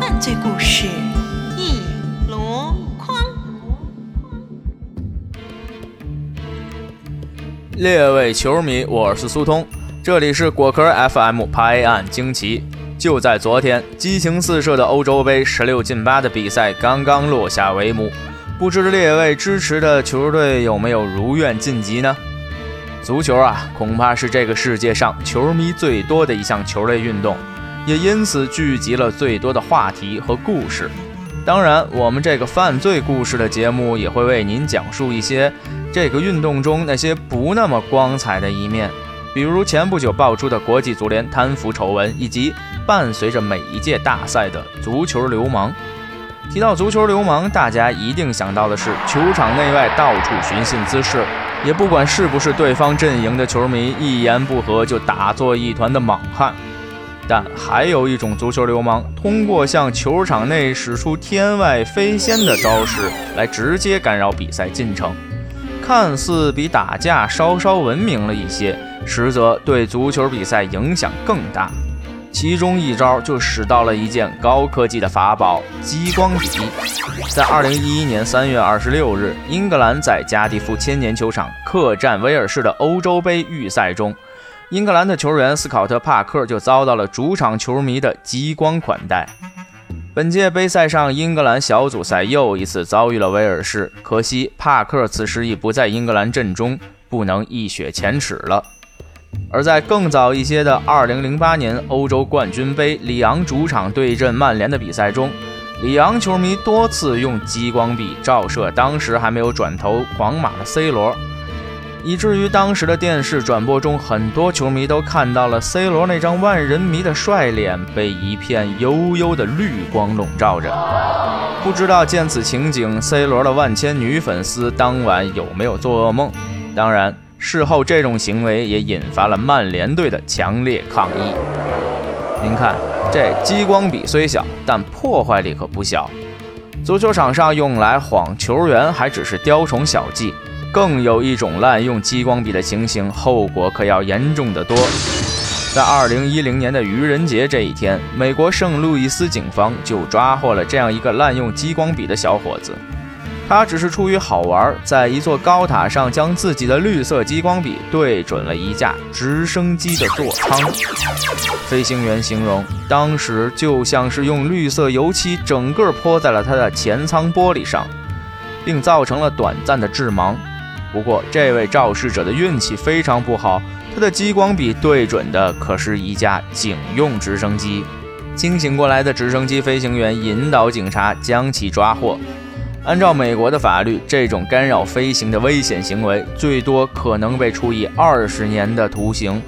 犯罪故事一箩筐。列位球迷，我是苏通，这里是果壳 FM 拍案惊奇。就在昨天，激情四射的欧洲杯十六进八的比赛刚刚落下帷幕，不知列位支持的球队有没有如愿晋级呢？足球啊，恐怕是这个世界上球迷最多的一项球类运动，也因此聚集了最多的话题和故事。当然，我们这个犯罪故事的节目也会为您讲述一些这个运动中那些不那么光彩的一面，比如前不久爆出的国际足联贪腐丑闻，以及伴随着每一届大赛的足球流氓。提到足球流氓，大家一定想到的是球场内外到处寻衅滋事，也不管是不是对方阵营的球迷，一言不合就打作一团的莽汉。但还有一种足球流氓，通过向球场内使出天外飞仙的招式来直接干扰比赛进程，看似比打架稍稍文明了一些，实则对足球比赛影响更大。其中一招就使到了一件高科技的法宝——激光笔。在二零一一年三月二十六日，英格兰在加迪夫千年球场客战威尔士的欧洲杯预赛中，英格兰的球员斯考特·帕克就遭到了主场球迷的激光款待。本届杯赛上，英格兰小组赛又一次遭遇了威尔士，可惜帕克此时已不在英格兰阵中，不能一雪前耻了。而在更早一些的2008年欧洲冠军杯，里昂主场对阵曼联的比赛中，里昂球迷多次用激光笔照射当时还没有转投皇马的 C 罗，以至于当时的电视转播中，很多球迷都看到了 C 罗那张万人迷的帅脸被一片幽幽的绿光笼罩着。不知道见此情景，C 罗的万千女粉丝当晚有没有做噩梦？当然。事后，这种行为也引发了曼联队的强烈抗议。您看，这激光笔虽小，但破坏力可不小。足球场上用来晃球员还只是雕虫小技，更有一种滥用激光笔的情形，后果可要严重得多。在二零一零年的愚人节这一天，美国圣路易斯警方就抓获了这样一个滥用激光笔的小伙子。他只是出于好玩，在一座高塔上将自己的绿色激光笔对准了一架直升机的座舱。飞行员形容，当时就像是用绿色油漆整个泼在了他的前舱玻璃上，并造成了短暂的致盲。不过，这位肇事者的运气非常不好，他的激光笔对准的可是一架警用直升机。清醒过来的直升机飞行员引导警察将其抓获。按照美国的法律，这种干扰飞行的危险行为，最多可能被处以二十年的徒刑，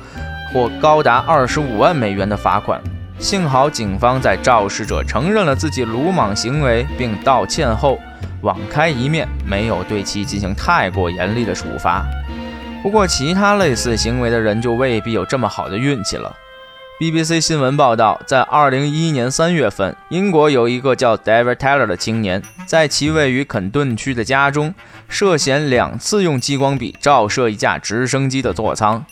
或高达二十五万美元的罚款。幸好警方在肇事者承认了自己鲁莽行为并道歉后，网开一面，没有对其进行太过严厉的处罚。不过，其他类似行为的人就未必有这么好的运气了。BBC 新闻报道，在2011年3月份，英国有一个叫 David Taylor 的青年，在其位于肯顿区的家中，涉嫌两次用激光笔照射一架直升机的座舱，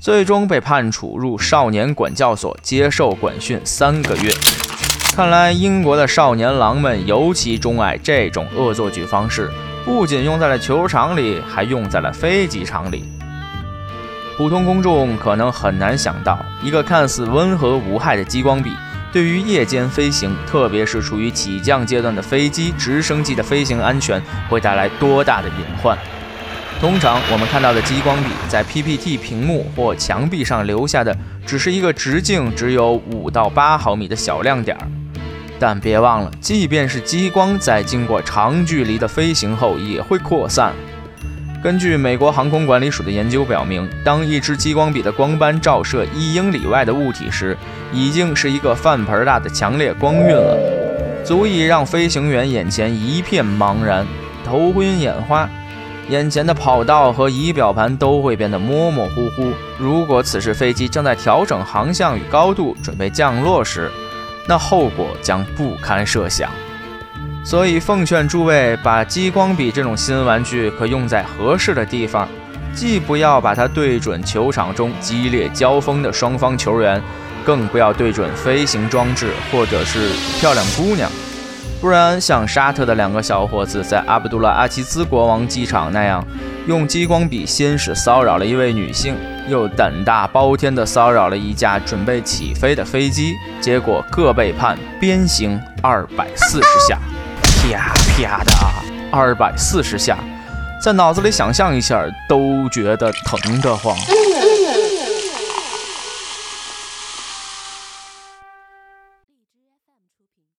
最终被判处入少年管教所接受管训三个月。看来，英国的少年郎们尤其钟爱这种恶作剧方式，不仅用在了球场里，还用在了飞机场里。普通公众可能很难想到，一个看似温和无害的激光笔，对于夜间飞行，特别是处于起降阶段的飞机、直升机的飞行安全，会带来多大的隐患。通常我们看到的激光笔在 PPT 屏幕或墙壁上留下的，只是一个直径只有五到八毫米的小亮点儿。但别忘了，即便是激光在经过长距离的飞行后，也会扩散。根据美国航空管理署的研究表明，当一支激光笔的光斑照射一英里外的物体时，已经是一个饭盆大的强烈光晕了，足以让飞行员眼前一片茫然，头昏眼花，眼前的跑道和仪表盘都会变得模模糊糊。如果此时飞机正在调整航向与高度，准备降落时，那后果将不堪设想。所以奉劝诸位，把激光笔这种新玩具可用在合适的地方，既不要把它对准球场中激烈交锋的双方球员，更不要对准飞行装置或者是漂亮姑娘，不然像沙特的两个小伙子在阿卜杜拉阿齐兹国王机场那样，用激光笔先是骚扰了一位女性，又胆大包天地骚扰了一架准备起飞的飞机，结果各被判鞭刑二百四十下。啪啪的，二百四十下，在脑子里想象一下都觉得疼得慌。